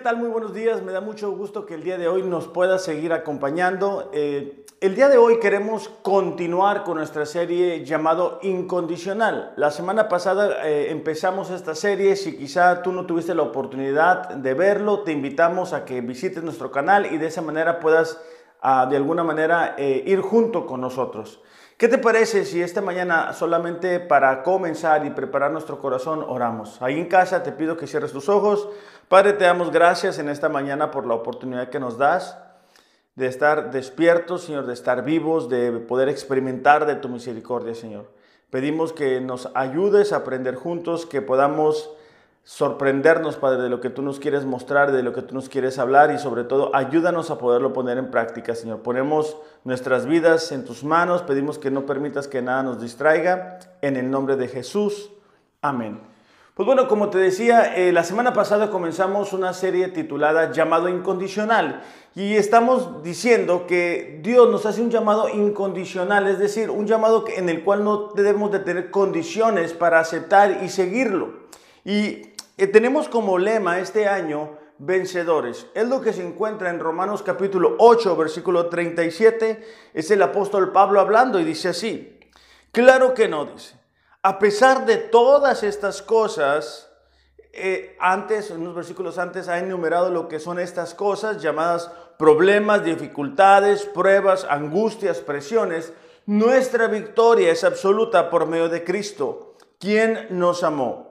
¿Qué tal? Muy buenos días. Me da mucho gusto que el día de hoy nos pueda seguir acompañando. Eh, el día de hoy queremos continuar con nuestra serie llamado Incondicional. La semana pasada eh, empezamos esta serie. Si quizá tú no tuviste la oportunidad de verlo, te invitamos a que visites nuestro canal y de esa manera puedas ah, de alguna manera eh, ir junto con nosotros. ¿Qué te parece si esta mañana solamente para comenzar y preparar nuestro corazón oramos? Ahí en casa te pido que cierres tus ojos. Padre, te damos gracias en esta mañana por la oportunidad que nos das de estar despiertos, Señor, de estar vivos, de poder experimentar de tu misericordia, Señor. Pedimos que nos ayudes a aprender juntos, que podamos sorprendernos, Padre, de lo que tú nos quieres mostrar, de lo que tú nos quieres hablar y sobre todo ayúdanos a poderlo poner en práctica, Señor. Ponemos nuestras vidas en tus manos, pedimos que no permitas que nada nos distraiga, en el nombre de Jesús. Amén. Pues bueno, como te decía, eh, la semana pasada comenzamos una serie titulada Llamado Incondicional y estamos diciendo que Dios nos hace un llamado incondicional, es decir, un llamado en el cual no debemos de tener condiciones para aceptar y seguirlo. Y eh, tenemos como lema este año vencedores. Es lo que se encuentra en Romanos capítulo 8, versículo 37. Es el apóstol Pablo hablando y dice así. Claro que no, dice. A pesar de todas estas cosas, eh, antes, unos versículos antes, ha enumerado lo que son estas cosas llamadas problemas, dificultades, pruebas, angustias, presiones. Nuestra victoria es absoluta por medio de Cristo, quien nos amó.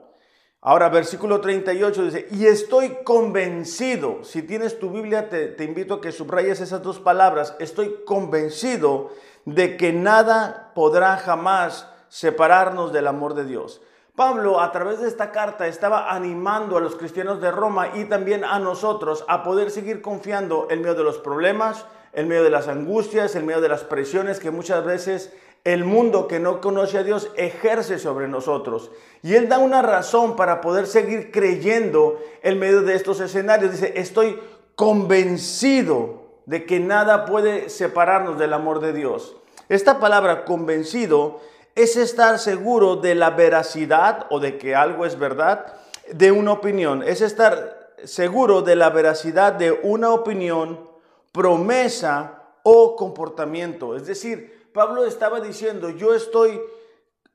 Ahora, versículo 38 dice, y estoy convencido, si tienes tu Biblia, te, invito a que subrayes esas dos palabras, estoy convencido de que nada podrá jamás separarnos del amor de Dios. Pablo a través de esta carta estaba animando a los cristianos de Roma y también a nosotros a poder seguir confiando en medio de los problemas, en medio de las angustias, en medio de las presiones que muchas veces el mundo que no conoce a Dios ejerce sobre nosotros. Y Él da una razón para poder seguir creyendo en medio de estos escenarios. Dice, estoy convencido de que nada puede separarnos del amor de Dios. Esta palabra convencido es estar seguro de la veracidad o de que algo es verdad de una opinión. Es estar seguro de la veracidad de una opinión, promesa o comportamiento. Es decir, Pablo estaba diciendo, yo estoy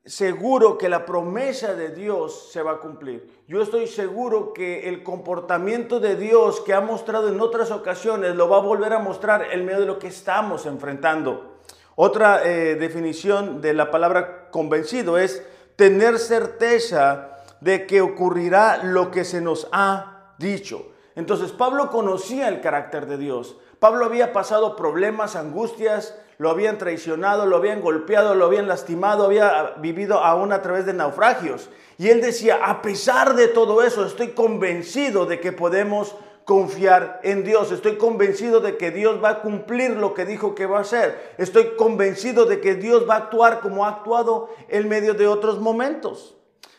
seguro que la promesa de Dios se va a cumplir. Yo estoy seguro que el comportamiento de Dios que ha mostrado en otras ocasiones lo va a volver a mostrar en medio de lo que estamos enfrentando. Otra eh, definición de la palabra convencido es tener certeza de que ocurrirá lo que se nos ha dicho. Entonces Pablo conocía el carácter de Dios. Pablo había pasado problemas, angustias, lo habían traicionado, lo habían golpeado, lo habían lastimado, había vivido aún a través de naufragios. Y él decía, a pesar de todo eso, estoy convencido de que podemos confiar en Dios. Estoy convencido de que Dios va a cumplir lo que dijo que va a hacer. Estoy convencido de que Dios va a actuar como ha actuado en medio de otros momentos.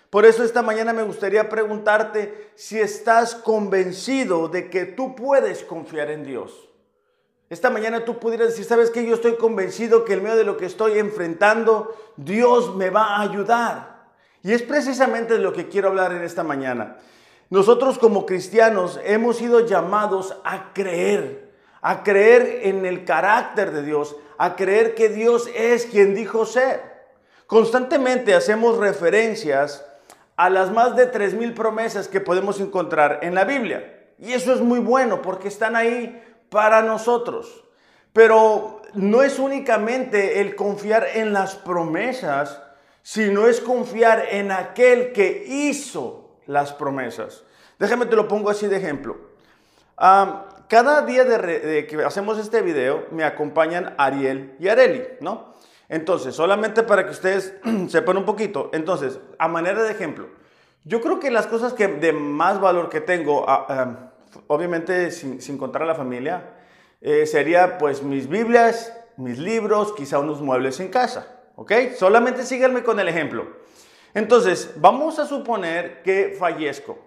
Por eso esta mañana me gustaría preguntarte si estás convencido de que tú puedes confiar en Dios. Esta mañana tú pudieras decir, ¿sabes qué? Yo estoy convencido que en medio de lo que estoy enfrentando, Dios me va a ayudar. Y es precisamente de lo que quiero hablar en esta mañana. Nosotros como cristianos hemos sido llamados a creer, a creer en el carácter de Dios, a creer que Dios es quien dijo ser. Constantemente hacemos referencias a las más de 3.000 promesas que podemos encontrar en la Biblia. Y eso es muy bueno porque están ahí para nosotros. Pero no es únicamente el confiar en las promesas, sino es confiar en aquel que hizo las promesas. Déjame te lo pongo así de ejemplo. cada día de, que hacemos este video me acompañan Ariel y Areli, ¿no? Entonces, solamente para que ustedes sepan un poquito, entonces, a manera de ejemplo, yo creo que las cosas que de más valor que tengo, obviamente sin, contar a la familia, eh, sería pues mis Biblias, mis libros, quizá unos muebles en casa. ¿Ok? Solamente síganme con el ejemplo. Entonces, vamos a suponer que fallezco.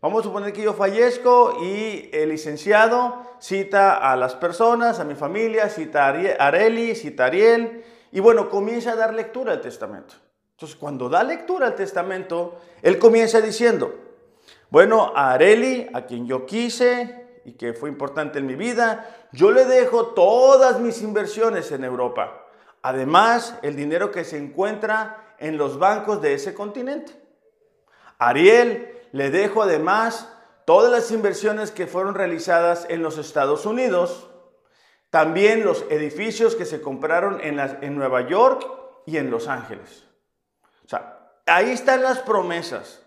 Vamos a suponer que yo fallezco y el licenciado cita a las personas, a mi familia, cita a Areli, cita a Ariel, y bueno, comienza a dar lectura al testamento. Entonces, cuando da lectura al testamento, él comienza diciendo, Bueno, a Areli, a quien yo quise y que fue importante en mi vida, yo le dejo todas mis inversiones en Europa. Además, el dinero que se encuentra en los bancos de ese continente. Ariel, le dejo además todas las inversiones que fueron realizadas en los Estados Unidos, también los edificios que se compraron en, en Nueva York y en Los Ángeles. O sea, ahí están las promesas.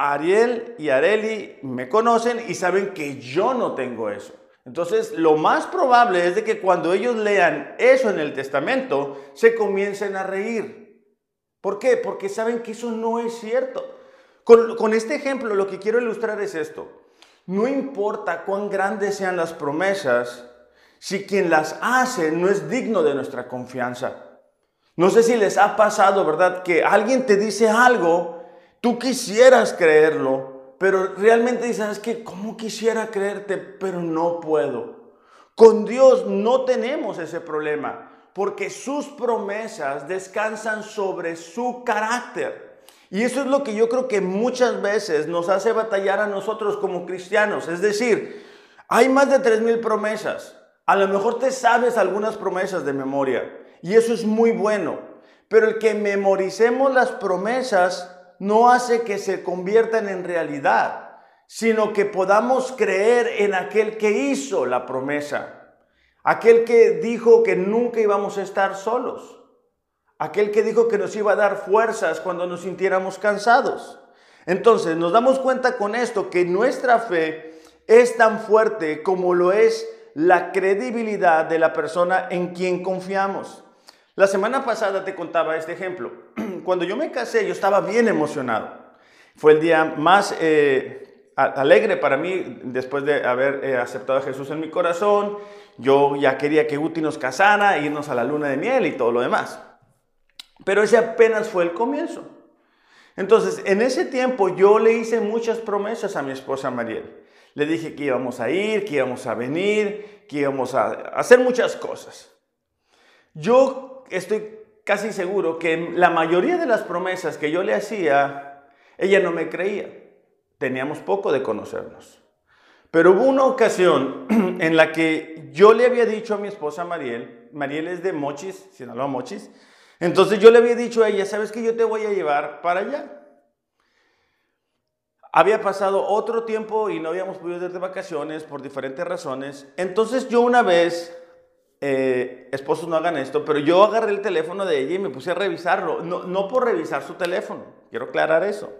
Ariel y Areli me conocen y saben que yo no tengo eso. Entonces, lo más probable es de que cuando ellos lean eso en el testamento, se comiencen a reír. ¿Por qué? Porque saben que eso no es cierto. Con, este ejemplo lo que quiero ilustrar es esto. No importa cuán grandes sean las promesas, si quien las hace no es digno de nuestra confianza. No sé si les ha pasado, ¿verdad? Que alguien te dice algo, tú quisieras creerlo, pero realmente dices, es que, ¿cómo quisiera creerte? Pero no puedo. Con Dios no tenemos ese problema, porque sus promesas descansan sobre su carácter. Y eso es lo que yo creo que muchas veces nos hace batallar a nosotros como cristianos. Es decir, hay más de 3.000 promesas. A lo mejor te sabes algunas promesas de memoria y eso es muy bueno. Pero el que memoricemos las promesas no hace que se conviertan en realidad, sino que podamos creer en aquel que hizo la promesa, aquel que dijo que nunca íbamos a estar solos. Aquel que dijo que nos iba a dar fuerzas cuando nos sintiéramos cansados. Entonces nos damos cuenta con esto que nuestra fe es tan fuerte como lo es la credibilidad de la persona en quien confiamos. La semana pasada te contaba este ejemplo. Cuando yo me casé yo estaba bien emocionado. Fue el día más eh, alegre para mí después de haber eh, aceptado a Jesús en mi corazón. Yo ya quería que Guti nos casara, irnos a la luna de miel y todo lo demás. Pero ese apenas fue el comienzo. Entonces, en ese tiempo yo le hice muchas promesas a mi esposa Mariel. Le dije que íbamos a ir, que íbamos a venir, que íbamos a hacer muchas cosas. Yo estoy casi seguro que la mayoría de las promesas que yo le hacía, ella no me creía. Teníamos poco de conocernos. Pero hubo una ocasión en la que yo le había dicho a mi esposa Mariel, Mariel es de Mochis, Sinaloa Mochis, entonces yo le había dicho a ella, ¿sabes que yo te voy a llevar para allá? Había pasado otro tiempo y no habíamos podido ir de vacaciones por diferentes razones. Entonces yo una vez, eh, esposos no hagan esto, pero yo agarré el teléfono de ella y me puse a revisarlo. No, no por revisar su teléfono, quiero aclarar eso,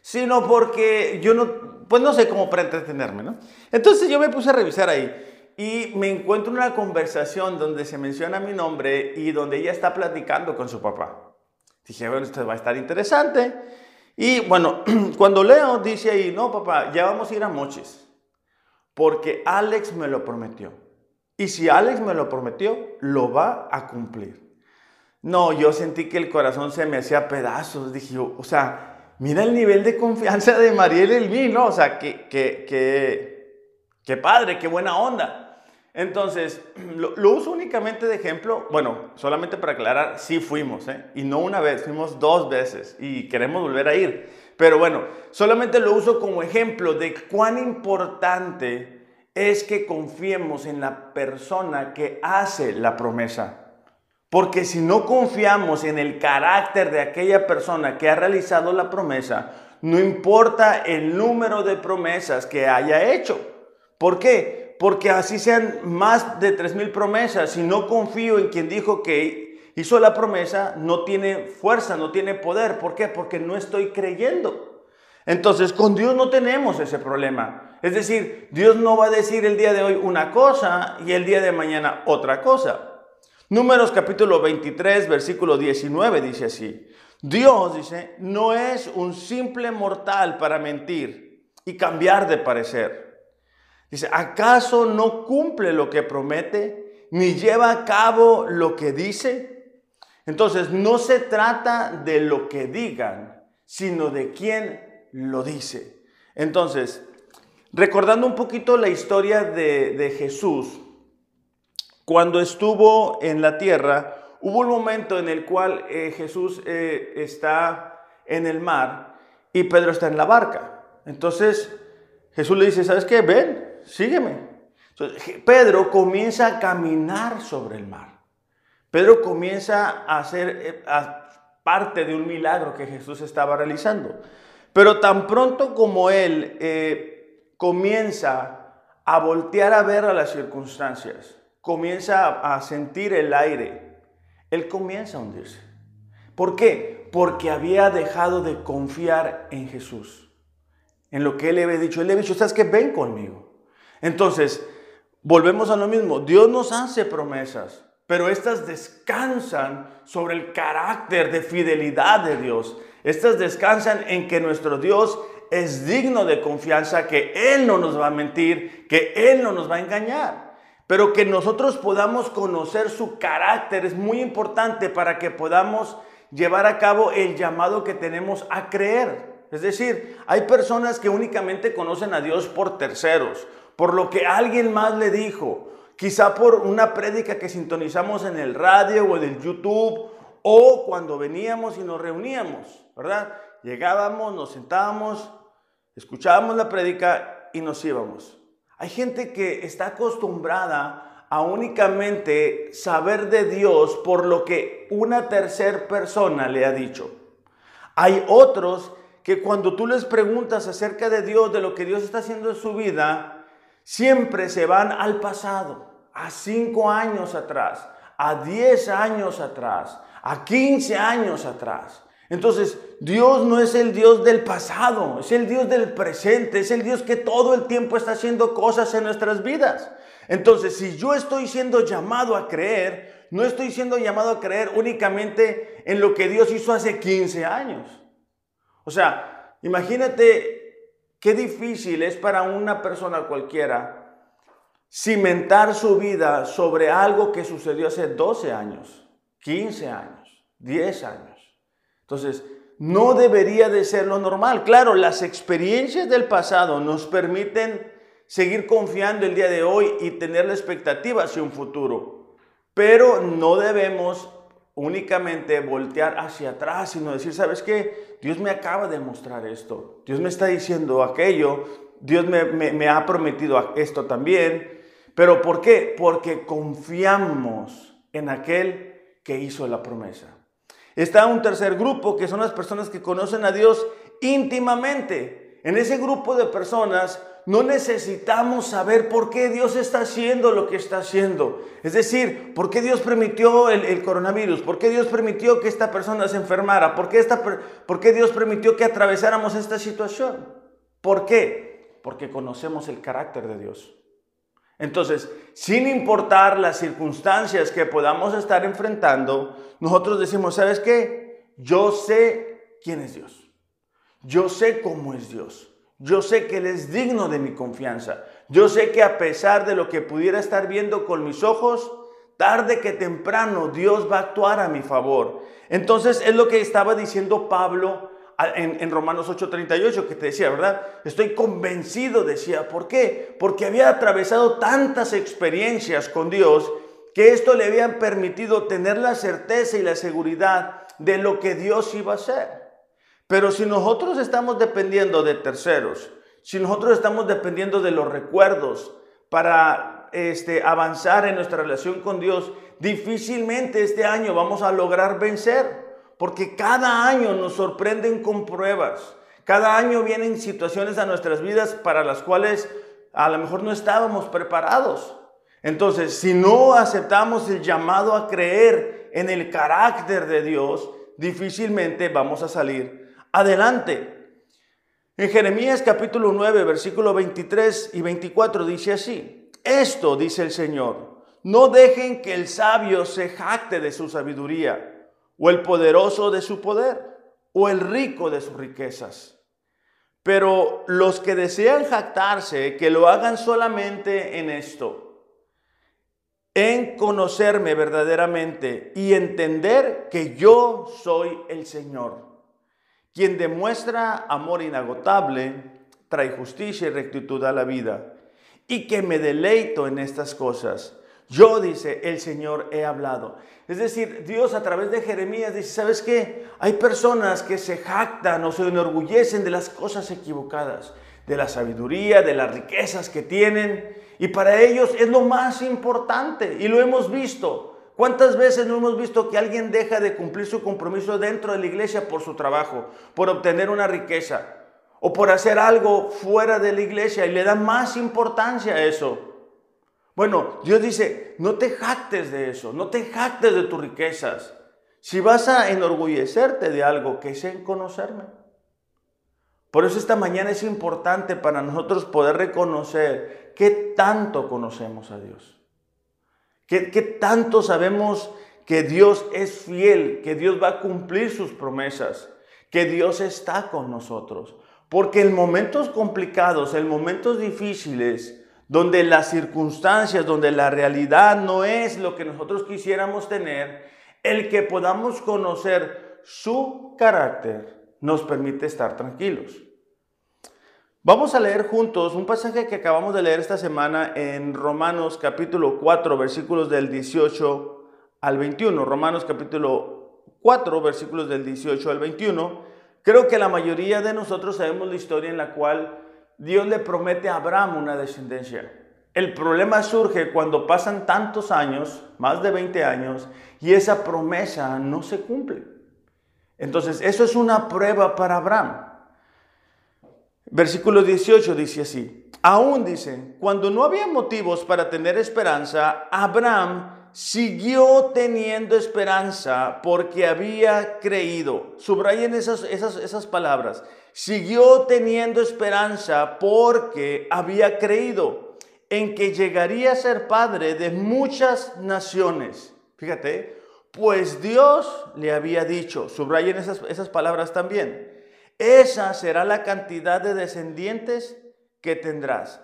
sino porque yo no, pues no sé cómo para entretenerme, ¿no? Entonces yo me puse a revisar ahí y me encuentro en una conversación donde se menciona mi nombre y donde ella está platicando con su papá. Dije, bueno, esto va a estar interesante. Y bueno, cuando leo, dice ahí, no, papá, ya vamos a ir a Mochis, porque Alex me lo prometió. Y si Alex me lo prometió, lo va a cumplir. No, yo sentí que el corazón se me hacía pedazos. Dije, o sea, mira el nivel de confianza de Mariel en mí, ¿no? O sea, que, que, que, que padre, qué buena onda. Entonces, lo, uso únicamente de ejemplo, bueno, solamente para aclarar, sí fuimos, ¿eh? y no una vez, fuimos dos veces y queremos volver a ir. Pero bueno, solamente lo uso como ejemplo de cuán importante es que confiemos en la persona que hace la promesa. Porque si no confiamos en el carácter de aquella persona que ha realizado la promesa, no importa el número de promesas que haya hecho. ¿Por qué? porque así sean más de 3.000 promesas, si no confío en quien dijo que hizo la promesa, no tiene fuerza, no tiene poder. ¿Por qué? Porque no estoy creyendo. Entonces, con Dios no tenemos ese problema. Es decir, Dios no va a decir el día de hoy una cosa y el día de mañana otra cosa. Números capítulo 23, versículo 19 dice así. Dios dice, no es un simple mortal para mentir y cambiar de parecer. Dice, ¿acaso no cumple lo que promete ni lleva a cabo lo que dice? Entonces, no se trata de lo que digan, sino de quién lo dice. Entonces, recordando un poquito la historia de, Jesús, cuando estuvo en la tierra, hubo un momento en el cual eh, Jesús eh, está en el mar y Pedro está en la barca. Entonces Jesús le dice, ¿sabes qué? Ven, sígueme. Pedro comienza a caminar sobre el mar. Pedro comienza a hacer eh, parte de un milagro que Jesús estaba realizando. Pero tan pronto como él eh, comienza a voltear a ver a las circunstancias, comienza a sentir el aire, él comienza a hundirse. ¿Por qué? Porque había dejado de confiar en Jesús, en lo que él le había dicho. Él le había dicho, ¿sabes qué? Ven conmigo. Entonces, volvemos a lo mismo. Dios nos hace promesas, pero estas descansan sobre el carácter de fidelidad de Dios. Estas descansan en que nuestro Dios es digno de confianza, que Él no nos va a mentir, que Él no nos va a engañar. Pero que nosotros podamos conocer su carácter es muy importante para que podamos llevar a cabo el llamado que tenemos a creer. Es decir, hay personas que únicamente conocen a Dios por terceros, por lo que alguien más le dijo, quizá por una prédica que sintonizamos en el radio o en el YouTube o cuando veníamos y nos reuníamos, ¿verdad? Llegábamos, nos sentábamos, escuchábamos la prédica y nos íbamos. Hay gente que está acostumbrada a únicamente saber de Dios por lo que una tercera persona le ha dicho. Hay otros que cuando tú les preguntas acerca de Dios, de lo que Dios está haciendo en su vida, siempre se van al pasado, a cinco años atrás, a diez años atrás, a quince años atrás. Entonces, Dios no es el Dios del pasado, es el Dios del presente, es el Dios que todo el tiempo está haciendo cosas en nuestras vidas. Entonces, si yo estoy siendo llamado a creer, no estoy siendo llamado a creer únicamente en lo que Dios hizo hace 15 años. O sea, imagínate Qué difícil es para una persona cualquiera cimentar su vida sobre algo que sucedió hace 12 años, 15 años, 10 años. Entonces, no debería de ser lo normal. Claro, las experiencias del pasado nos permiten seguir confiando el día de hoy y tener la expectativa hacia un futuro. Pero no debemos únicamente voltear hacia atrás, sino decir, ¿sabes qué? Dios me acaba de mostrar esto, Dios me está diciendo aquello, Dios me, ha prometido esto también. ¿Pero por qué? Porque confiamos en aquel que hizo la promesa. Está un tercer grupo que son las personas que conocen a Dios íntimamente. En ese grupo de personas no necesitamos saber por qué Dios está haciendo lo que está haciendo. Es decir, por qué Dios permitió el, coronavirus, por qué Dios permitió que esta persona se enfermara, ¿Por qué, esta, por qué Dios permitió que atravesáramos esta situación. ¿Por qué? Porque conocemos el carácter de Dios. Entonces, sin importar las circunstancias que podamos estar enfrentando, nosotros decimos, ¿sabes qué? Yo sé quién es Dios. Yo sé cómo es Dios. Yo sé que Él es digno de mi confianza. Yo sé que a pesar de lo que pudiera estar viendo con mis ojos, tarde que temprano Dios va a actuar a mi favor. Entonces es lo que estaba diciendo Pablo en, en Romanos 8:38 que te decía, ¿verdad? Estoy convencido, decía. ¿Por qué? Porque había atravesado tantas experiencias con Dios que esto le habían permitido tener la certeza y la seguridad de lo que Dios iba a hacer. Pero si nosotros estamos dependiendo de terceros, si nosotros estamos dependiendo de los recuerdos para este, avanzar en nuestra relación con Dios, difícilmente este año vamos a lograr vencer, porque cada año nos sorprenden con pruebas, cada año vienen situaciones a nuestras vidas para las cuales a lo mejor no estábamos preparados. Entonces, si no aceptamos el llamado a creer en el carácter de Dios, difícilmente vamos a salir adelante. En Jeremías capítulo 9, versículo 23 y 24 dice así, esto dice el Señor, no dejen que el sabio se jacte de su sabiduría, o el poderoso de su poder, o el rico de sus riquezas. Pero los que desean jactarse, que lo hagan solamente en esto, en conocerme verdaderamente y entender que yo soy el Señor quien demuestra amor inagotable, trae justicia y rectitud a la vida, y que me deleito en estas cosas. Yo, dice, el Señor he hablado. Es decir, Dios a través de Jeremías dice, ¿sabes qué? Hay personas que se jactan o se enorgullecen de las cosas equivocadas, de la sabiduría, de las riquezas que tienen. Y para ellos es lo más importante. Y lo hemos visto. ¿Cuántas veces no hemos visto que alguien deja de cumplir su compromiso dentro de la iglesia por su trabajo, por obtener una riqueza o por hacer algo fuera de la iglesia y le da más importancia a eso? Bueno, Dios dice, no te jactes de eso, no te jactes de tus riquezas. Si vas a enorgullecerte de algo, que sea en conocerme. Por eso esta mañana es importante para nosotros poder reconocer qué tanto conocemos a Dios. Qué, tanto sabemos que Dios es fiel, que Dios va a cumplir sus promesas, que Dios está con nosotros. Porque en momentos complicados, en momentos difíciles, donde las circunstancias, donde la realidad no es lo que nosotros quisiéramos tener, el que podamos conocer su carácter nos permite estar tranquilos. Vamos a leer juntos un pasaje que acabamos de leer esta semana en Romanos capítulo 4, versículos del 18 al 21. Romanos capítulo 4, versículos del 18 al 21. Creo que la mayoría de nosotros sabemos la historia en la cual Dios le promete a Abraham una descendencia. El problema surge cuando pasan tantos años, más de 20 años, y esa promesa no se cumple. Entonces, eso es una prueba para Abraham. Versículo 18 dice así, aún dice, cuando no había motivos para tener esperanza, Abraham siguió teniendo esperanza porque había creído. Subrayen esas, esas, esas palabras. Siguió teniendo esperanza porque había creído en que llegaría a ser padre de muchas naciones. Fíjate, pues Dios le había dicho, subrayen esas, esas palabras también, esa será la cantidad de descendientes que tendrás.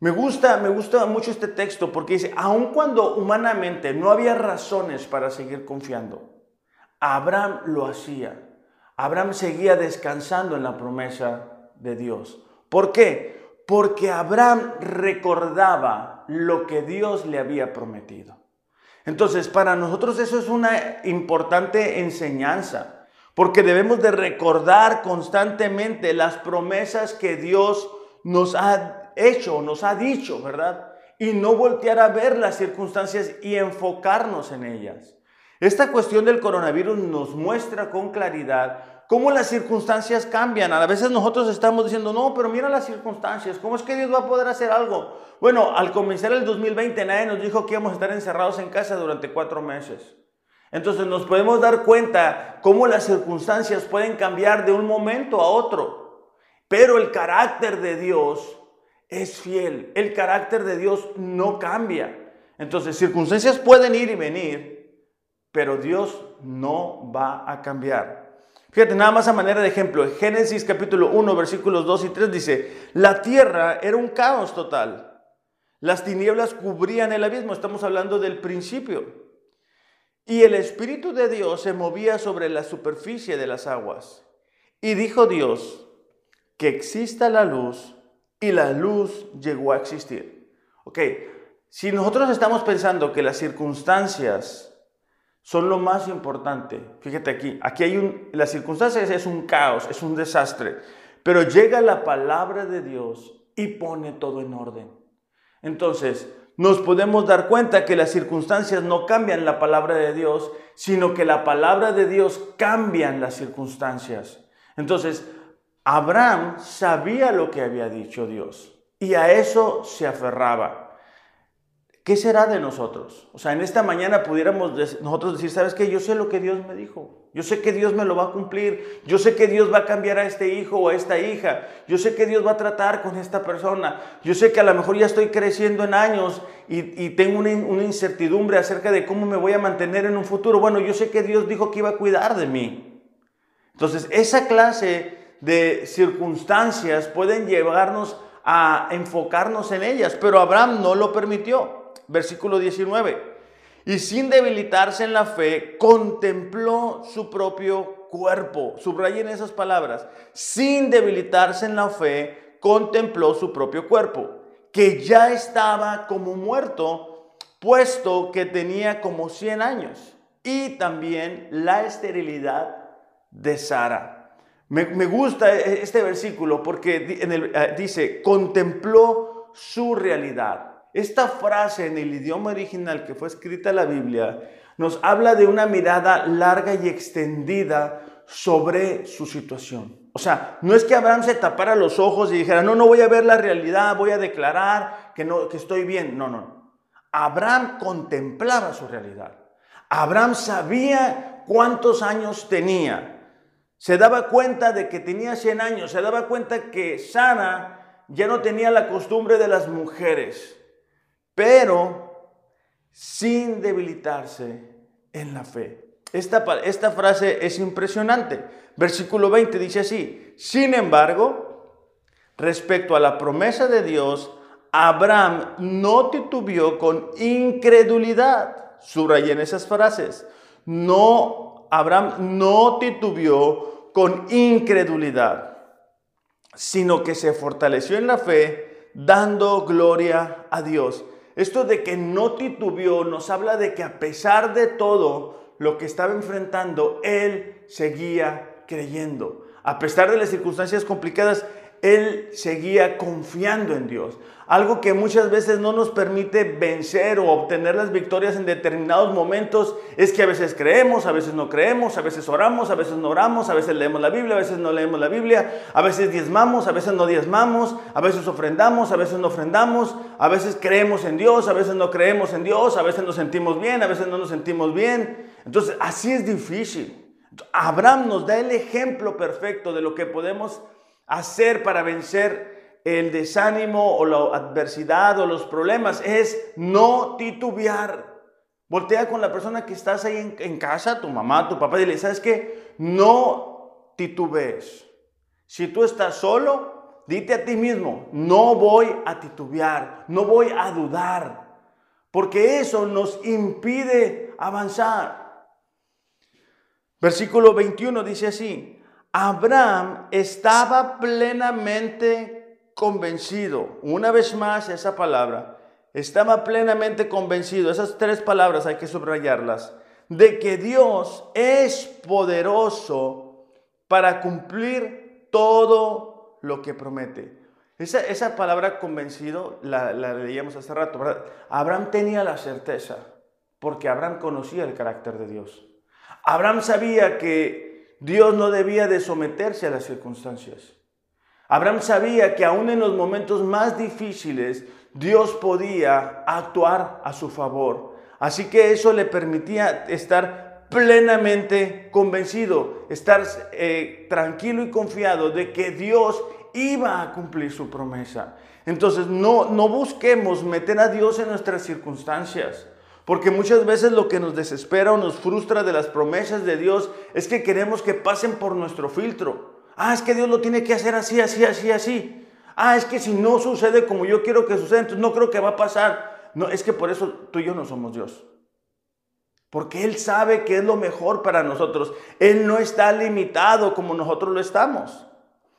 Me gusta, me gusta mucho este texto porque dice, aun cuando humanamente no había razones para seguir confiando, Abraham lo hacía. Abraham seguía descansando en la promesa de Dios. ¿Por qué? Porque Abraham recordaba lo que Dios le había prometido. Entonces, para nosotros eso es una importante enseñanza, porque debemos de recordar constantemente las promesas que Dios nos ha hecho, nos ha dicho, ¿verdad? Y no voltear a ver las circunstancias y enfocarnos en ellas. Esta cuestión del coronavirus nos muestra con claridad cómo las circunstancias cambian. A veces nosotros estamos diciendo, no, pero mira las circunstancias, ¿cómo es que Dios va a poder hacer algo? Bueno, al comenzar el 2020 nadie nos dijo que íbamos a estar encerrados en casa durante cuatro meses. Entonces nos podemos dar cuenta cómo las circunstancias pueden cambiar de un momento a otro. Pero el carácter de Dios es fiel. El carácter de Dios no cambia. Entonces, circunstancias pueden ir y venir, pero Dios no va a cambiar. Fíjate, nada más a manera de ejemplo, Génesis capítulo 1, versículos 2 y 3 dice, la tierra era un caos total. Las tinieblas cubrían el abismo, estamos hablando del principio. Y el Espíritu de Dios se movía sobre la superficie de las aguas. Y dijo Dios, que exista la luz y la luz llegó a existir. Ok, si nosotros estamos pensando que las circunstancias son lo más importante, fíjate aquí, aquí hay un, las circunstancias es un caos, es un desastre, pero llega la palabra de Dios y pone todo en orden. Entonces, nos podemos dar cuenta que las circunstancias no cambian la palabra de Dios, sino que la palabra de Dios cambian las circunstancias. Entonces, Abraham sabía lo que había dicho Dios y a eso se aferraba. ¿Qué será de nosotros? O sea, en esta mañana pudiéramos nosotros decir, ¿sabes qué? Yo sé lo que Dios me dijo. Yo sé que Dios me lo va a cumplir. Yo sé que Dios va a cambiar a este hijo o a esta hija. Yo sé que Dios va a tratar con esta persona. Yo sé que a lo mejor ya estoy creciendo en años y, tengo una, una incertidumbre acerca de cómo me voy a mantener en un futuro. Bueno, yo sé que Dios dijo que iba a cuidar de mí. Entonces, esa clase de circunstancias pueden llevarnos a enfocarnos en ellas, pero Abraham no lo permitió. Versículo 19. Y sin debilitarse en la fe, contempló su propio cuerpo. Subrayen esas palabras. Sin debilitarse en la fe, contempló su propio cuerpo, que ya estaba como muerto puesto que tenía como 100 años, y también la esterilidad de Sara. Me, gusta e, este versículo porque en eh, dice, contempló su realidad. Esta frase en el idioma original que fue escrita en la Biblia nos habla de una mirada larga y extendida sobre su situación. O sea, no es que Abraham se tapara los ojos y dijera, no, no voy a ver la realidad, voy a declarar que, no, que estoy bien. No, no. Abraham contemplaba su realidad. Abraham sabía cuántos años tenía. Se daba cuenta de que tenía 100 años. Se daba cuenta que Sara ya no tenía la costumbre de las mujeres. Pero sin debilitarse en la fe. Esta, esta frase es impresionante. Versículo 20 dice así, sin embargo, respecto a la promesa de Dios, Abraham no titubeó con incredulidad. Subrayen esas frases. No, Abraham no titubeó con incredulidad, sino que se fortaleció en la fe, dando gloria a Dios. Esto de que no titubeó nos habla de que a pesar de todo lo que estaba enfrentando, él seguía creyendo. A pesar de las circunstancias complicadas, él seguía confiando en Dios. Algo que muchas veces no nos permite vencer o obtener las victorias en determinados momentos es que a veces creemos, a veces no creemos, a veces oramos, a veces no oramos, a veces leemos la Biblia, a veces no leemos la Biblia, a veces diezmamos, a veces no diezmamos, a veces ofrendamos, a veces no ofrendamos, a veces creemos en Dios, a veces no creemos en Dios, a veces nos sentimos bien, a veces no nos sentimos bien. Entonces, así es difícil. Abraham nos da el ejemplo perfecto de lo que podemos hacer para vencer el desánimo o la adversidad o los problemas es no titubear. Voltea con la persona que estás ahí en, casa, tu mamá, tu papá, y dile, ¿sabes qué? No titubees. Si tú estás solo, dite a ti mismo, no voy a titubear, no voy a dudar, porque eso nos impide avanzar. Versículo 21 dice así, Abraham estaba plenamente convencido. Una vez más esa palabra. Estaba plenamente convencido. Esas tres palabras hay que subrayarlas. De que Dios es poderoso para cumplir todo lo que promete. Esa, palabra convencido la, la leíamos hace rato. Abraham tenía la certeza porque Abraham conocía el carácter de Dios. Abraham sabía que Dios no debía de someterse a las circunstancias. Abraham sabía que aún en los momentos más difíciles Dios podía actuar a su favor. Así que eso le permitía estar plenamente convencido, estar eh, tranquilo y confiado de que Dios iba a cumplir su promesa. Entonces no, no busquemos meter a Dios en nuestras circunstancias. Porque muchas veces lo que nos desespera o nos frustra de las promesas de Dios es que queremos que pasen por nuestro filtro. Ah, es que Dios lo tiene que hacer así, así, así, así. Ah, es que si no sucede como yo quiero que suceda, entonces no creo que va a pasar. No, es que por eso tú y yo no somos Dios. Porque Él sabe que es lo mejor para nosotros. Él no está limitado como nosotros lo estamos.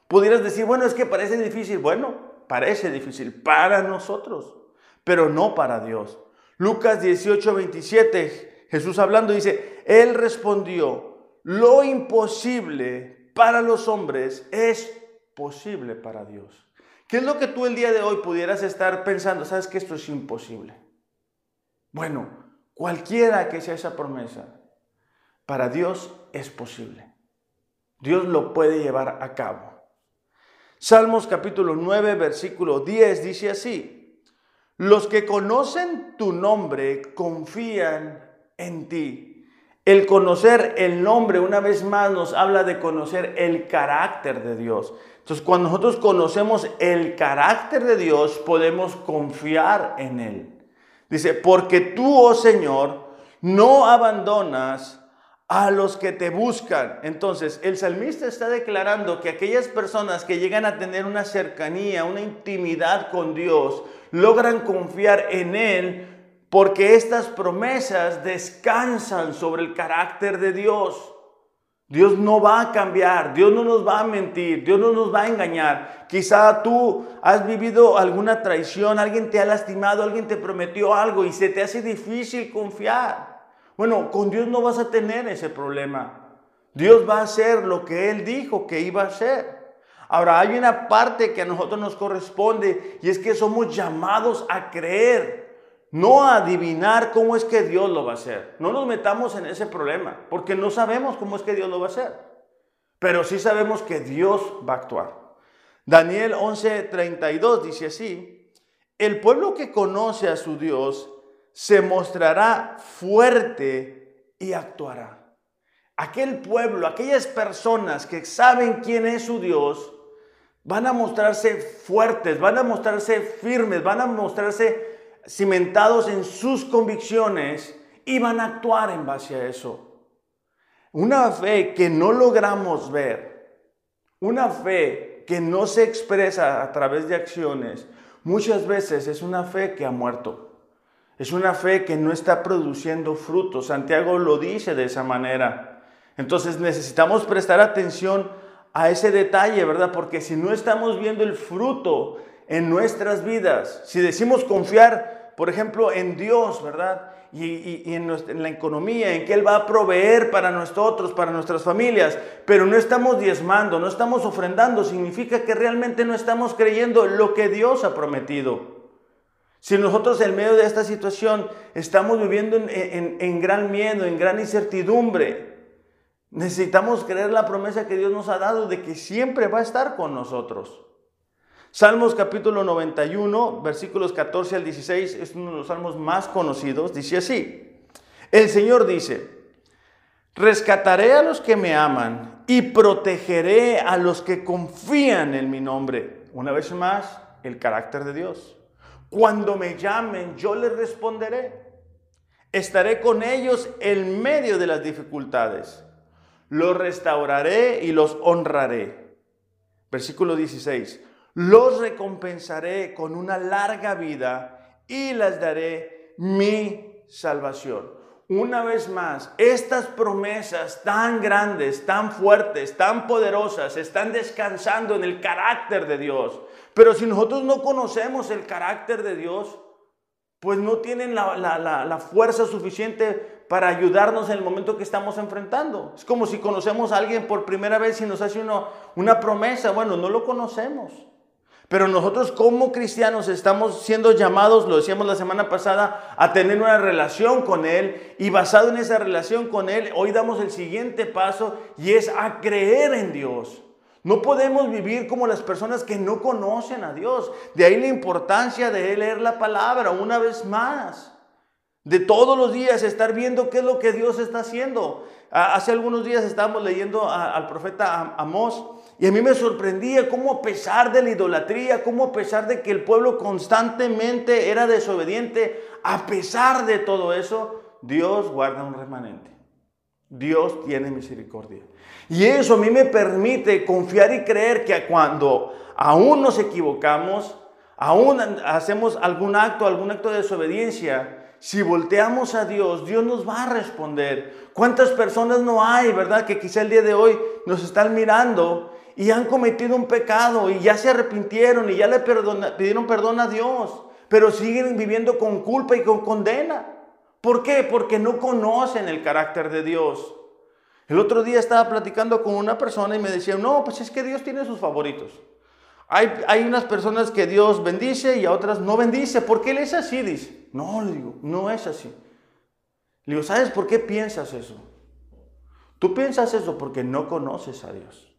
Pudieras decir, bueno, es que parece difícil. Bueno, parece difícil para nosotros, pero no para Dios. Lucas 18, 27, Jesús hablando dice, Él respondió, lo imposible para los hombres es posible para Dios. ¿Qué es lo que tú el día de hoy pudieras estar pensando? ¿Sabes que esto es imposible? Bueno, cualquiera que sea esa promesa, para Dios es posible. Dios lo puede llevar a cabo. Salmos capítulo 9, versículo 10 dice así, los que conocen tu nombre confían en ti. El conocer el nombre, una vez más, nos habla de conocer el carácter de Dios. Entonces, cuando nosotros conocemos el carácter de Dios, podemos confiar en Él. Dice, porque tú, oh Señor, no abandonas a los que te buscan. Entonces, el salmista está declarando que aquellas personas que llegan a tener una cercanía, una intimidad con Dios, logran confiar en Él porque estas promesas descansan sobre el carácter de Dios. Dios no va a cambiar, Dios no nos va a mentir, Dios no nos va a engañar. Quizá tú has vivido alguna traición, alguien te ha lastimado, alguien te prometió algo y se te hace difícil confiar. Bueno, con Dios no vas a tener ese problema. Dios va a hacer lo que Él dijo que iba a hacer. Ahora, hay una parte que a nosotros nos corresponde y es que somos llamados a creer no adivinar cómo es que Dios lo va a hacer. No nos metamos en ese problema, porque no sabemos cómo es que Dios lo va a hacer. Pero sí sabemos que Dios va a actuar. Daniel 11:32 dice así, el pueblo que conoce a su Dios se mostrará fuerte y actuará. Aquel pueblo, aquellas personas que saben quién es su Dios, van a mostrarse fuertes, van a mostrarse firmes, van a mostrarse cimentados en sus convicciones y van a actuar en base a eso. Una fe que no logramos ver, una fe que no se expresa a través de acciones, muchas veces es una fe que ha muerto. Es una fe que no está produciendo frutos. Santiago lo dice de esa manera. Entonces necesitamos prestar atención a ese detalle, ¿verdad? Porque si no estamos viendo el fruto en nuestras vidas. Si decimos confiar, por ejemplo, en Dios, ¿verdad? Y, en, la economía, en que Él va a proveer para nosotros, para nuestras familias, pero no estamos diezmando, no estamos ofrendando, significa que realmente no estamos creyendo lo que Dios ha prometido. Si nosotros en medio de esta situación estamos viviendo en, en gran miedo, en gran incertidumbre, necesitamos creer la promesa que Dios nos ha dado de que siempre va a estar con nosotros. Salmos capítulo 91, versículos 14 al 16, es uno de los salmos más conocidos. Dice así, el Señor dice, rescataré a los que me aman y protegeré a los que confían en mi nombre. Una vez más, el carácter de Dios. Cuando me llamen, yo les responderé. Estaré con ellos en medio de las dificultades. Los restauraré y los honraré. Versículo 16 los recompensaré con una larga vida y les daré mi salvación. Una vez más, estas promesas tan grandes, tan fuertes, tan poderosas, están descansando en el carácter de Dios. Pero si nosotros no conocemos el carácter de Dios, pues no tienen la, fuerza suficiente para ayudarnos en el momento que estamos enfrentando. Es como si conocemos a alguien por primera vez y nos hace una promesa. Bueno, no lo conocemos. Pero nosotros como cristianos estamos siendo llamados, lo decíamos la semana pasada, a tener una relación con Él y basado en esa relación con Él, hoy damos el siguiente paso y es a creer en Dios. No podemos vivir como las personas que no conocen a Dios. De ahí la importancia de leer la palabra una vez más. De todos los días estar viendo qué es lo que Dios está haciendo. Hace algunos días estábamos leyendo al profeta Amós y a mí me sorprendía cómo a pesar de la idolatría, cómo a pesar de que el pueblo constantemente era desobediente, a pesar de todo eso, Dios guarda un remanente. Dios tiene misericordia. Y eso a mí me permite confiar y creer que cuando aún nos equivocamos, aún hacemos algún acto, algún acto de desobediencia, si volteamos a Dios, Dios nos va a responder. ¿Cuántas personas no hay, verdad? Que quizá el día de hoy nos están mirando y han cometido un pecado y ya se arrepintieron y ya le pidieron perdón a Dios, pero siguen viviendo con culpa y con condena. ¿Por qué? Porque no conocen el carácter de Dios. El otro día estaba platicando con una persona y me decía, no, pues es que Dios tiene sus favoritos. Hay, unas personas que Dios bendice y a otras no bendice. ¿Por qué Él es así? Dice, no, le digo, no es así. Le digo, ¿sabes por qué piensas eso? Tú piensas eso porque no conoces a Dios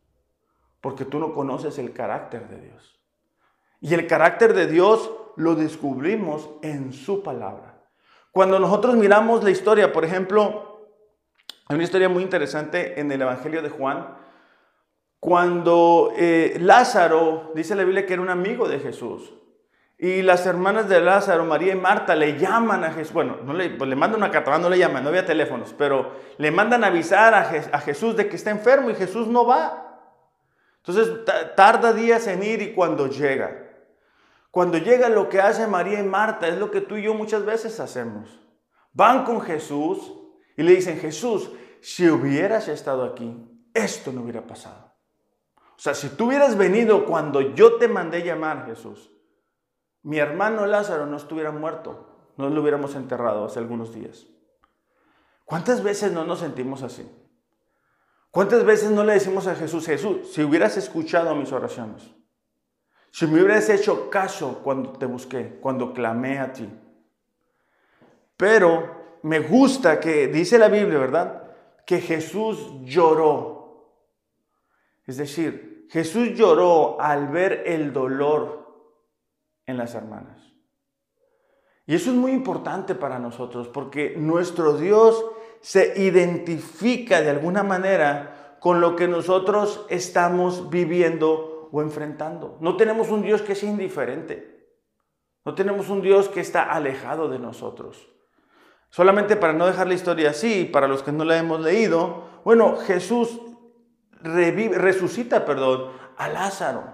porque tú no conoces el carácter de Dios. Y el carácter de Dios lo descubrimos en su palabra. Cuando nosotros miramos la historia, por ejemplo, hay una historia muy interesante en el Evangelio de Juan, cuando eh, Lázaro, dice la Biblia que era un amigo de Jesús, y las hermanas de Lázaro, María y Marta, le llaman a Jesús, bueno, no le, pues le mandan una carta, no le llaman, no había teléfonos, pero le mandan avisar a, a Jesús de que está enfermo y Jesús no va. Entonces tarda días en ir y cuando llega. Cuando llega lo que hace María y Marta es lo que tú y yo muchas veces hacemos. Van con Jesús y le dicen, Jesús, si hubieras estado aquí, esto no hubiera pasado. Sea, si tú hubieras venido cuando yo te mandé llamar, Jesús, mi hermano Lázaro no estuviera muerto, no lo hubiéramos enterrado hace algunos días. ¿Cuántas veces no nos sentimos así? ¿Cuántas veces no le decimos a Jesús, Jesús, si hubieras escuchado mis oraciones, si me hubieras hecho caso cuando te busqué, cuando clamé a ti? Pero me gusta que dice la Biblia, ¿verdad? Que Jesús lloró. Es decir, Jesús lloró al ver el dolor en las hermanas. Y eso es muy importante para nosotros porque nuestro Dios se identifica de alguna manera con lo que nosotros estamos viviendo o enfrentando. No tenemos un Dios que sea indiferente. No tenemos un Dios que está alejado de nosotros. Solamente para no dejar la historia así, para los que no la hemos leído, bueno, Jesús resucita, perdón, a Lázaro.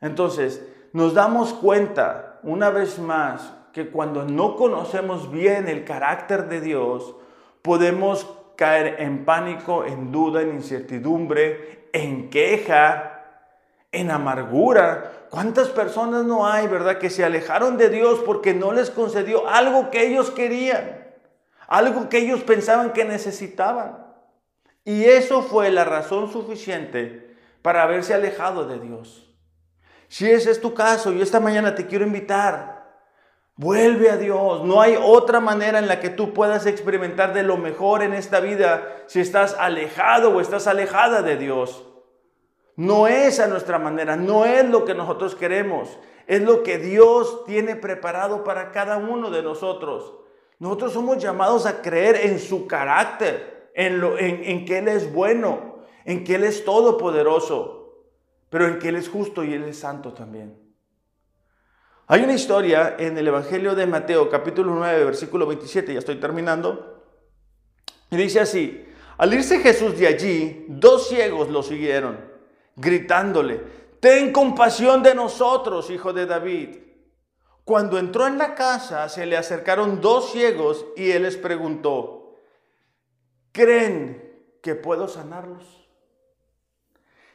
Entonces, nos damos cuenta una vez más que cuando no conocemos bien el carácter de Dios, podemos caer en pánico, en duda, en incertidumbre, en queja, en amargura. ¿Cuántas personas no hay, verdad, que se alejaron de Dios porque no les concedió algo que ellos querían, algo que ellos pensaban que necesitaban? Y eso fue la razón suficiente para haberse alejado de Dios. Si ese es tu caso, yo esta mañana te quiero invitar Vuelve a Dios. No hay otra manera en la que tú puedas experimentar de lo mejor en esta vida si estás alejado o estás alejada de Dios. No es a nuestra manera, no es lo que nosotros queremos, es lo que Dios tiene preparado para cada uno de nosotros. Nosotros somos llamados a creer en su carácter, en, lo, en, en que Él es bueno, en que Él es todopoderoso, pero en que Él es justo y Él es santo también. Hay una historia en el Evangelio de Mateo, capítulo 9, versículo 27, ya estoy terminando, y dice así, al irse Jesús de allí, dos ciegos lo siguieron, gritándole, ten compasión de nosotros, hijo de David. Cuando entró en la casa, se le acercaron dos ciegos y él les preguntó, ¿creen que puedo sanarlos?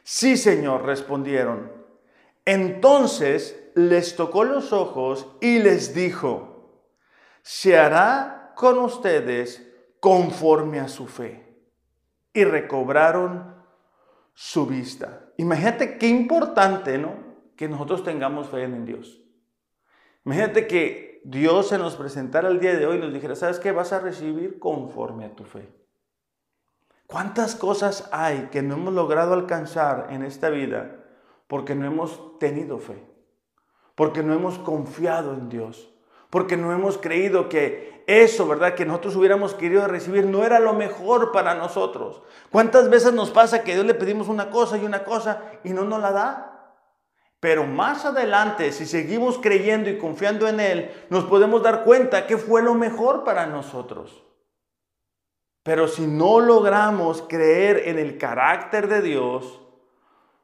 Sí, Señor, respondieron. Entonces les tocó los ojos y les dijo, se hará con ustedes conforme a su fe. Y recobraron su vista. Imagínate qué importante, ¿no? Que nosotros tengamos fe en Dios. Imagínate que Dios se nos presentara el día de hoy y nos dijera, ¿sabes qué? Vas a recibir conforme a tu fe. ¿Cuántas cosas hay que no hemos logrado alcanzar en esta vida porque no hemos tenido fe? porque no hemos confiado en Dios, porque no hemos creído que eso, ¿verdad? Que nosotros hubiéramos querido recibir no era lo mejor para nosotros. ¿Cuántas veces nos pasa que Dios le pedimos una cosa y una cosa y no nos la da? Pero más adelante, si seguimos creyendo y confiando en Él, nos podemos dar cuenta que fue lo mejor para nosotros. Pero si no logramos creer en el carácter de Dios,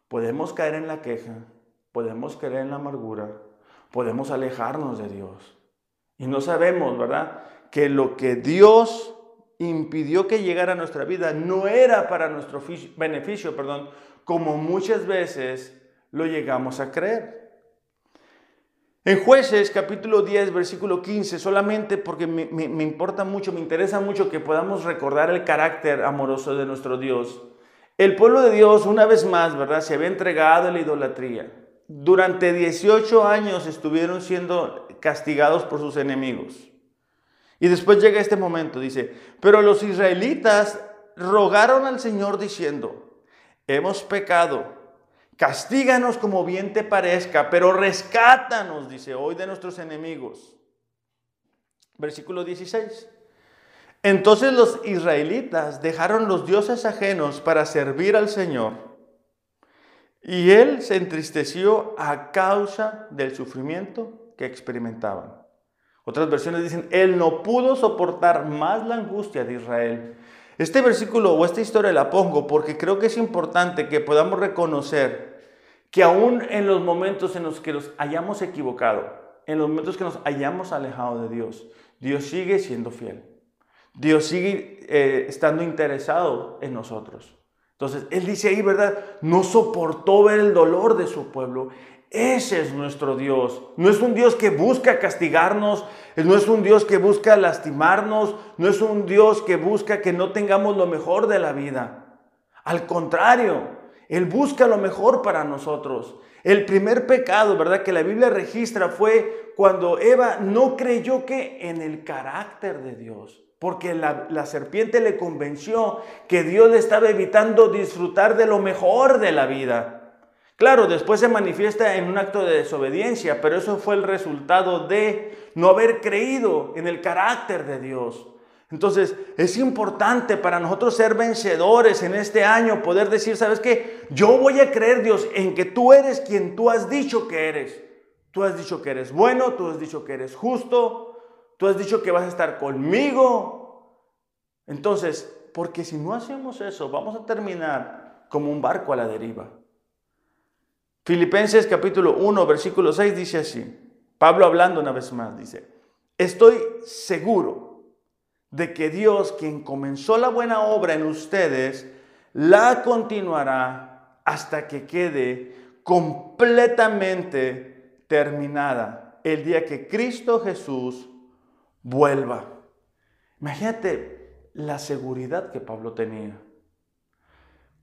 podemos caer en la queja, podemos caer en la amargura, podemos alejarnos de Dios. Y no sabemos, ¿verdad? Que lo que Dios impidió que llegara a nuestra vida no era para nuestro beneficio, perdón, como muchas veces lo llegamos a creer. En jueces capítulo 10, versículo 15, solamente porque me, importa mucho, me interesa mucho que podamos recordar el carácter amoroso de nuestro Dios. El pueblo de Dios, una vez más, ¿verdad? Se había entregado a la idolatría durante 18 años estuvieron siendo castigados por sus enemigos. Y después llega este momento, dice, pero los israelitas rogaron al Señor diciendo, hemos pecado, castíganos como bien te parezca, pero rescátanos, dice, hoy de nuestros enemigos. Versículo 16. Entonces los israelitas dejaron los dioses ajenos para servir al Señor y él se entristeció a causa del sufrimiento que experimentaban. Otras versiones dicen, él no pudo soportar más la angustia de Israel. Este versículo o esta historia la pongo porque creo que es importante que podamos reconocer que aún en los momentos en los que nos hayamos equivocado, en los momentos que nos hayamos alejado de Dios, Dios sigue siendo fiel. Dios sigue eh, estando interesado en nosotros. Entonces, él dice ahí, ¿verdad? No soportó ver el dolor de su pueblo. Ese es nuestro Dios. No es un Dios que busca castigarnos, no es un Dios que busca lastimarnos, no es un Dios que busca que no tengamos lo mejor de la vida. Al contrario, Él busca lo mejor para nosotros. El primer pecado, ¿verdad? Que la Biblia registra fue cuando Eva no creyó que en el carácter de Dios. Porque la, la, serpiente le convenció que Dios le estaba evitando disfrutar de lo mejor de la vida. Claro, después se manifiesta en un acto de desobediencia, pero eso fue el resultado de no haber creído en el carácter de Dios. Entonces, es importante para nosotros ser vencedores en este año, poder decir, ¿sabes qué? Yo voy a creer, Dios, en que tú eres quien tú has dicho que eres. Tú has dicho que eres bueno, tú has dicho que eres justo, tú has dicho que vas a estar conmigo. Entonces, porque si no hacemos eso, vamos a terminar como un barco a la deriva. Filipenses capítulo 1, versículo 6 dice así. Pablo hablando una vez más dice, estoy seguro de que Dios, quien comenzó la buena obra en ustedes, la continuará hasta que quede completamente terminada el día que Cristo Jesús vuelva. Imagínate la seguridad que Pablo tenía.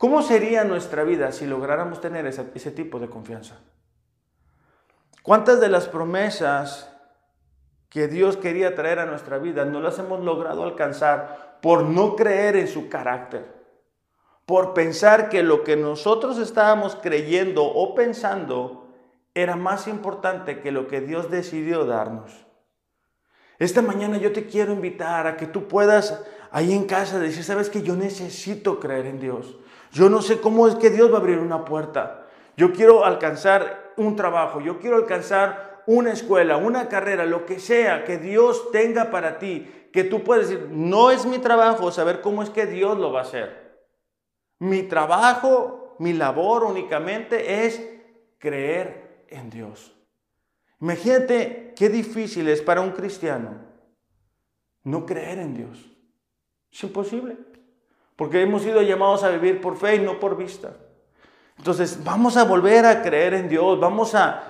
¿Cómo sería nuestra vida si lográramos tener ese, tipo de confianza? ¿Cuántas de las promesas que Dios quería traer a nuestra vida no las hemos logrado alcanzar por no creer en su carácter? Por pensar que lo que nosotros estábamos creyendo o pensando era más importante que lo que Dios decidió darnos. Esta mañana yo te quiero invitar a que tú puedas ahí en casa decir, sabes que yo necesito creer en Dios. Yo no sé cómo es que Dios va a abrir una puerta. Yo quiero alcanzar un trabajo, yo quiero alcanzar una escuela, una carrera, lo que sea que Dios tenga para ti, que tú puedes decir, no es mi trabajo saber cómo es que Dios lo va a hacer. Mi trabajo, mi labor únicamente es creer en Dios. Imagínate qué difícil es para un cristiano no creer en Dios. Es imposible. Porque hemos sido llamados a vivir por fe y no por vista. Entonces vamos a volver a creer en Dios, vamos a,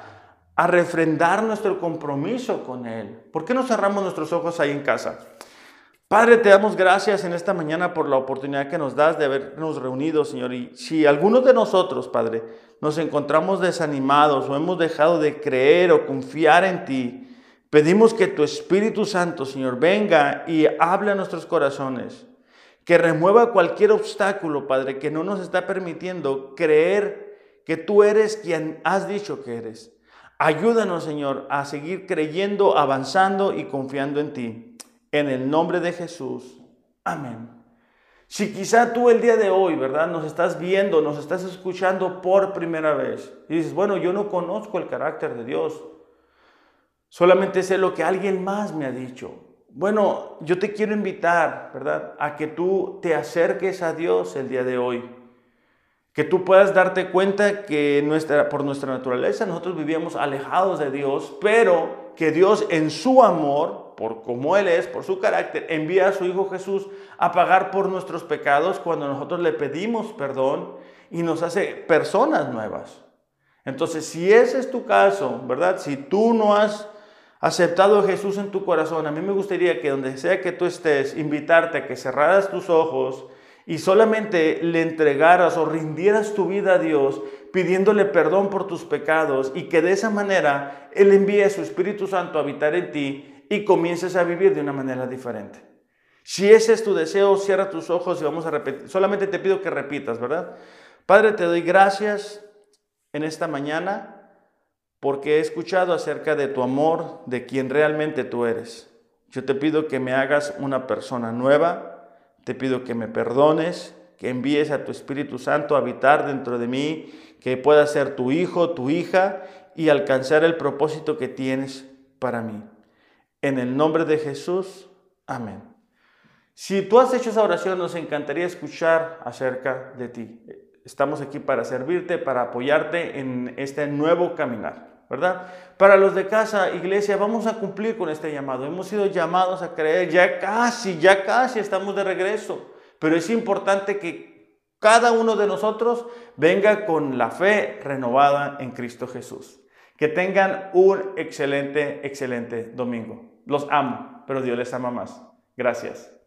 refrendar nuestro compromiso con Él. ¿Por qué no cerramos nuestros ojos ahí en casa? Padre, te damos gracias en esta mañana por la oportunidad que nos das de habernos reunido, Señor. Y si algunos de nosotros, Padre, nos encontramos desanimados o hemos dejado de creer o confiar en ti, pedimos que tu Espíritu Santo, Señor, venga y hable a nuestros corazones que remueva cualquier obstáculo, Padre, que no nos está permitiendo creer que tú eres quien has dicho que eres. Ayúdanos, Señor, a seguir creyendo, avanzando y confiando en ti. En el nombre de Jesús. Amén. Si quizá tú el día de hoy, ¿verdad? Nos estás viendo, nos estás escuchando por primera vez y dices, bueno, yo no conozco el carácter de Dios. Solamente sé lo que alguien más me ha dicho. Bueno, yo te quiero invitar, ¿verdad? A que tú te acerques a Dios el día de hoy. Que tú puedas darte cuenta que por nuestra naturaleza nosotros vivíamos alejados de Dios, pero que Dios en su amor, por como Él es, por su carácter, envía a su Hijo Jesús a pagar por nuestros pecados cuando nosotros le pedimos perdón y nos hace personas nuevas. Entonces, si ese es tu caso, ¿verdad? Si tú no has aceptado a Jesús en tu corazón, a mí me gustaría que donde sea que tú estés, invitarte a que cerraras tus ojos y solamente le entregaras o rindieras tu vida a Dios pidiéndole perdón por tus pecados y que de esa manera Él envíe a su Espíritu Santo a habitar en ti y comiences a vivir de una manera diferente. Si ese es tu deseo, cierra tus ojos y vamos a repetir. Solamente te pido que repitas, ¿verdad? Padre, te doy gracias en esta mañana porque he escuchado acerca de tu amor, de quien realmente tú eres. Yo te pido que me hagas una persona nueva, te pido que me perdones, que envíes a tu Espíritu Santo a habitar dentro de mí, que pueda ser tu hijo, tu hija y alcanzar el propósito que tienes para mí. En el nombre de Jesús, amén. Si tú has hecho esa oración, nos encantaría escuchar acerca de ti. Estamos aquí para servirte, para apoyarte en este nuevo caminar. ¿verdad? Para los de casa, iglesia, vamos a cumplir con este llamado. Hemos sido llamados a creer, ya casi, ya casi estamos de regreso. Pero es importante que cada uno de nosotros venga con la fe renovada en Cristo Jesús. Que tengan un excelente, excelente domingo. Los amo, pero Dios les ama más. Gracias.